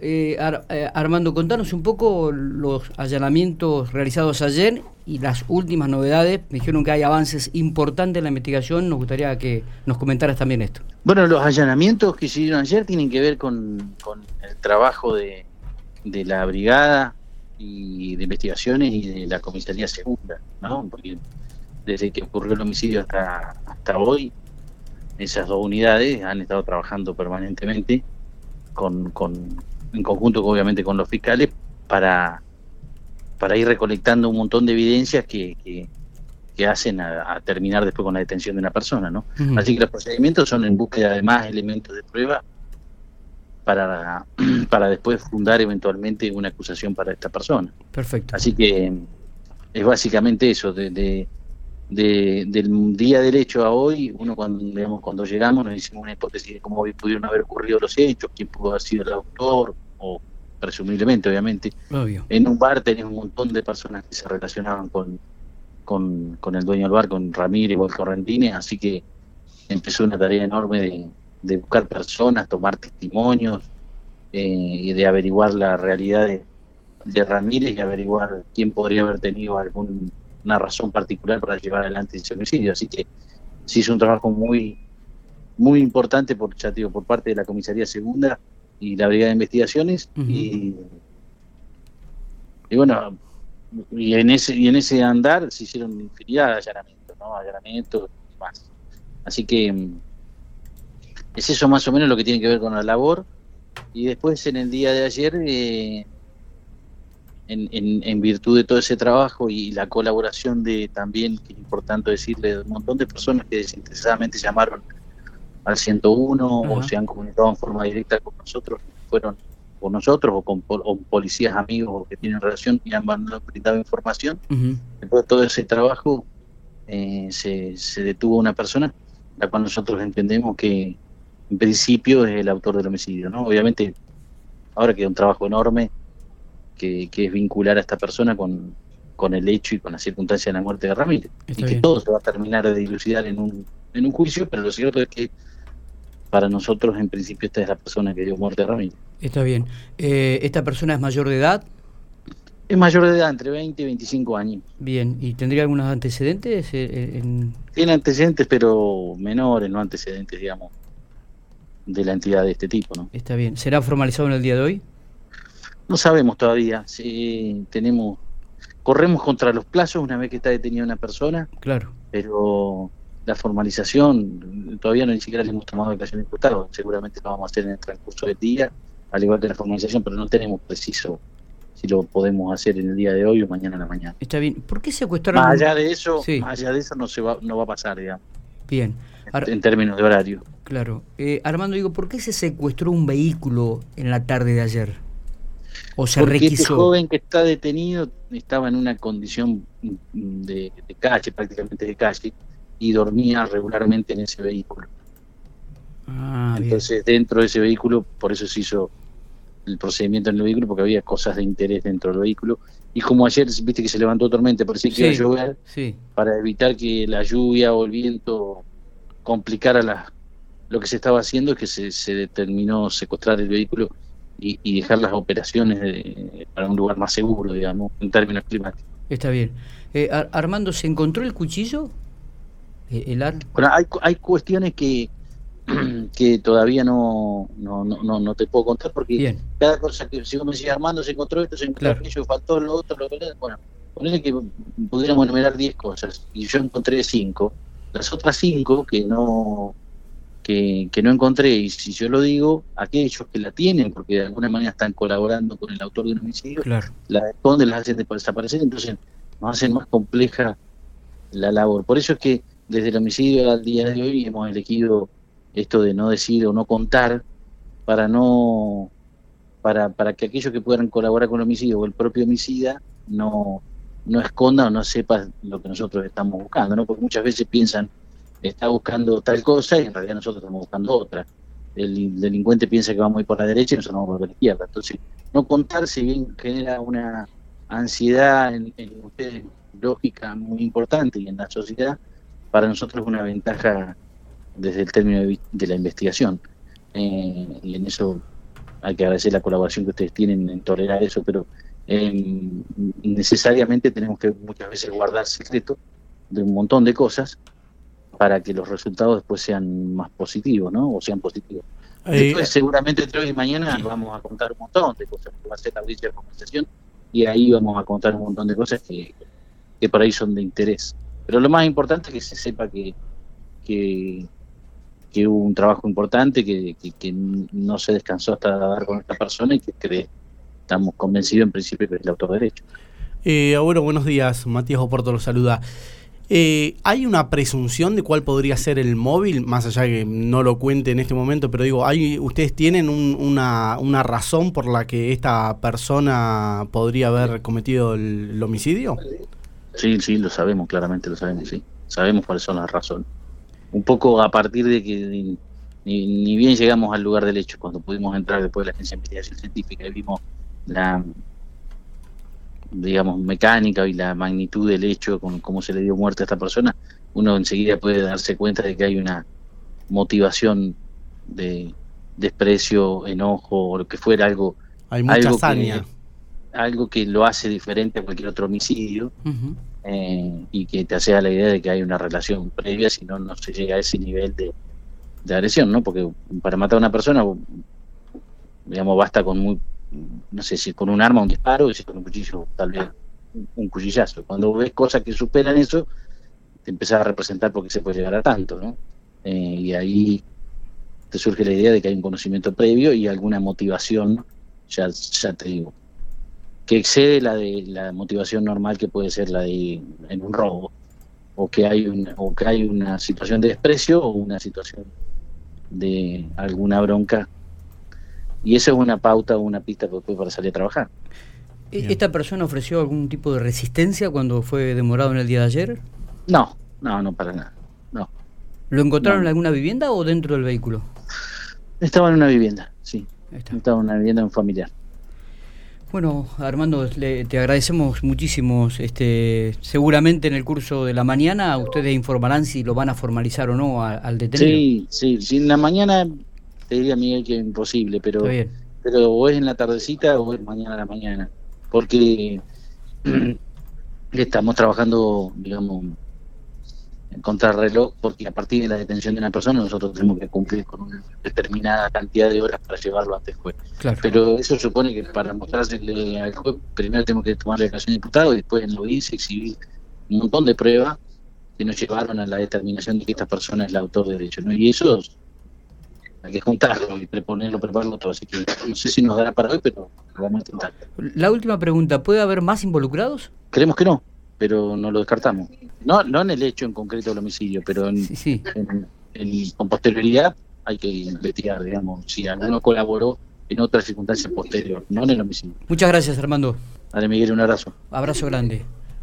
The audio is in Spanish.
Eh, eh, Armando, contanos un poco los allanamientos realizados ayer y las últimas novedades. Me dijeron que hay avances importantes en la investigación. Nos gustaría que nos comentaras también esto. Bueno, los allanamientos que se hicieron ayer tienen que ver con, el trabajo de, la brigada y de investigaciones y de la comisaría segunda, ¿no? Porque desde que ocurrió el homicidio hasta, hasta hoy, esas dos unidades han estado trabajando permanentemente con, con en conjunto obviamente con los fiscales, para, para ir recolectando un montón de evidencias que, que, hacen a, terminar después con la detención de una persona. ¿no? Así que los procedimientos son en búsqueda de más elementos de prueba para, para después fundar eventualmente una acusación para esta persona. Perfecto. Así que es básicamente eso, de, de, del día del hecho a hoy, uno cuando, digamos, cuando llegamos nos hicimos una hipótesis de cómo pudieron haber ocurrido los hechos, quién pudo haber sido el autor, o presumiblemente, obviamente. En un bar tenés un montón de personas que se relacionaban con, con, el dueño del bar, con Ramírez o el Correntines, así que empezó una tarea enorme de, buscar personas, tomar testimonios eh, y de averiguar la realidad de, de Ramírez y averiguar quién podría haber tenido algún una razón particular para llevar adelante ese homicidio. Así que sí es un trabajo muy muy importante por, ya digo, por parte de la comisaría segunda y la brigada de investigaciones. Y, y bueno y en ese y en ese andar se hicieron infinidad de allanamientos no allanamientos y más. Así que mm, es eso más o menos lo que tiene que ver con la labor. Y después en el día de ayer eh, en, en, virtud de todo ese trabajo y la colaboración de también, que es importante decirle, de un montón de personas que desinteresadamente llamaron al 101 o se han comunicado en forma directa con nosotros, fueron con nosotros o con policías amigos que tienen relación y han brindado información. Después de todo ese trabajo eh, se, se detuvo una persona, la cual nosotros entendemos que en principio es el autor del homicidio. ¿no? Obviamente ahora queda un trabajo enorme que, es vincular a esta persona con, con el hecho y con la circunstancia de la muerte de Ramírez. y que todo se va a terminar de dilucidar en un, en un juicio, pero lo cierto es que para nosotros en principio esta es la persona que dio muerte a Ramírez. Está bien. Eh, ¿Esta persona es mayor de edad? Es mayor de edad, entre 20 y 25 años. Bien, ¿y tendría algunos antecedentes? Eh, en... Tiene antecedentes, pero menores, no antecedentes, digamos, de la entidad de este tipo, ¿no? Está bien. ¿Será formalizado en el día de hoy? No sabemos todavía si tenemos corremos contra los plazos una vez que está detenida una persona. Claro. Pero la formalización todavía no ni siquiera le hemos tomado declaración de imputado. Seguramente lo vamos a hacer en el transcurso del día, al igual que la formalización, pero no tenemos preciso si lo podemos hacer en el día de hoy o mañana en la mañana. Está bien. ¿Por qué secuestraron? Más allá de eso, más allá de eso no se va no va a pasar, digamos. Bien. en términos de horario. Claro. Eh, Armando, digo, ¿por qué se secuestró un vehículo en la tarde de ayer? ¿O se Porque este joven que está detenido estaba en una condición de, calle, prácticamente de calle, y dormía regularmente en ese vehículo. Ah, Entonces, dentro de ese vehículo, por eso se hizo el procedimiento en el vehículo, porque había cosas de interés dentro del vehículo. Y como ayer, viste que se levantó tormenta, parecía que iba a llover, para evitar que la lluvia o el viento complicara la, lo que se estaba haciendo, es que se, se determinó secuestrar el vehículo y, dejar las operaciones para un lugar más seguro, digamos, en términos climáticos. Está bien. Eh, Armando, ¿se encontró el cuchillo? Eh, ¿El Bueno, hay, hay cuestiones que, que todavía no, no, no, no te puedo contar porque cada cosa que si vos me decís Armando se encontró esto, se encontró aquello, faltó lo otro, lo bueno, ponele que pudiéramos enumerar 10 cosas. Y yo encontré 5, las otras 5 que no que, no encontré, y si yo lo digo, aquellos que la tienen, porque de alguna manera están colaborando con el autor de un homicidio, la esconden, las hacen desaparecer, entonces nos hacen más compleja la labor. Por eso es que desde el homicidio al día de hoy hemos elegido esto de no decir o no contar para no para, para que aquellos que puedan colaborar con el homicidio o el propio homicida no, no esconda o no sepa lo que nosotros estamos buscando, ¿no? Porque muchas veces piensan está buscando tal cosa y en realidad nosotros estamos buscando otra. El delincuente piensa que vamos a ir por la derecha y nosotros vamos por la izquierda. Entonces, no contar si bien genera una ansiedad en, ustedes lógica muy importante y en la sociedad, para nosotros es una ventaja desde el término de, la investigación. Eh, y en eso hay que agradecer la colaboración que ustedes tienen en tolerar eso, pero em, necesariamente tenemos que muchas veces guardar secreto de un montón de cosas para que los resultados después sean más positivos, ¿no? O sean positivos. Eh, después, seguramente entre hoy y mañana vamos a contar un montón de cosas, va a ser la audiencia de conversación y ahí vamos a contar un montón de cosas que, que por ahí son de interés. Pero lo más importante es que se sepa que, que, hubo un trabajo importante, que, que, no se descansó hasta dar con esta persona y que, estamos convencidos en principio que es el autoderecho. Eh, bueno, buenos días, Matías Oporto lo saluda. Eh, ¿Hay una presunción de cuál podría ser el móvil? Más allá de que no lo cuente en este momento, pero digo, ¿hay, ¿ustedes tienen una, una, razón por la que esta persona podría haber cometido el, homicidio? Sí, sí, lo sabemos, claramente lo sabemos, sí. Sabemos cuáles son las razones. Un poco a partir de que ni, ni bien llegamos al lugar del hecho, cuando pudimos entrar después de la Agencia de Investigación Científica y vimos la, digamos, mecánica y la magnitud del hecho, con cómo se le dio muerte a esta persona, uno enseguida puede darse cuenta de que hay una motivación de desprecio, enojo, o lo que fuera, algo. Hay mucha algo que, algo que lo hace diferente a cualquier otro homicidio eh, y que te hace la idea de que hay una relación previa, si no, no se llega a ese nivel de, de agresión, ¿no? Porque para matar a una persona, digamos, basta con muy no sé si con un arma, un disparo, o si con un cuchillo, tal vez un cuchillazo. Cuando ves cosas que superan eso, te empiezas a representar porque se puede llegar a tanto, ¿no? Eh, y ahí te surge la idea de que hay un conocimiento previo y alguna motivación, ya, ya te digo, que excede la de la motivación normal que puede ser la de en un robo, o que hay una, o que hay una situación de desprecio o una situación de alguna bronca y eso es una pauta o una pista para salir a trabajar. ¿E-, ¿Esta persona ofreció algún tipo de resistencia cuando fue demorado en el día de ayer? No, no, no para nada. No. ¿Lo encontraron en alguna vivienda o dentro del vehículo? Estaba en una vivienda, sí. Estaba en una vivienda de un familiar. Bueno, Armando, te agradecemos muchísimo. Este, seguramente en el curso de la mañana ustedes informarán si lo van a formalizar o no al detenido. Sí, sí, sí. En la mañana te diría Miguel que es imposible, pero, pero o es en la tardecita o es mañana a la mañana, porque estamos trabajando, digamos, en contrarreloj, porque a partir de la detención de una persona nosotros tenemos que cumplir con una determinada cantidad de horas para llevarlo ante el juez. Pero eso supone que para mostrársele al juez, primero tenemos que tomar la declaración de diputado y después en lo dice exhibir un montón de pruebas que nos llevaron a la determinación de que esta persona es la autor de derecho. ¿no? Y eso hay que juntarlo y preponerlo, prepararlo todo. Así que no sé si nos dará para hoy, pero lo vamos a intentar. La última pregunta, ¿puede haber más involucrados? Creemos que no, pero no lo descartamos. No, no en el hecho en concreto del homicidio, pero en, con posterioridad hay que investigar, digamos, si alguno colaboró en otras circunstancias posteriores, no en el homicidio. Muchas gracias, Armando. Dale, Miguel, un abrazo. Abrazo grande.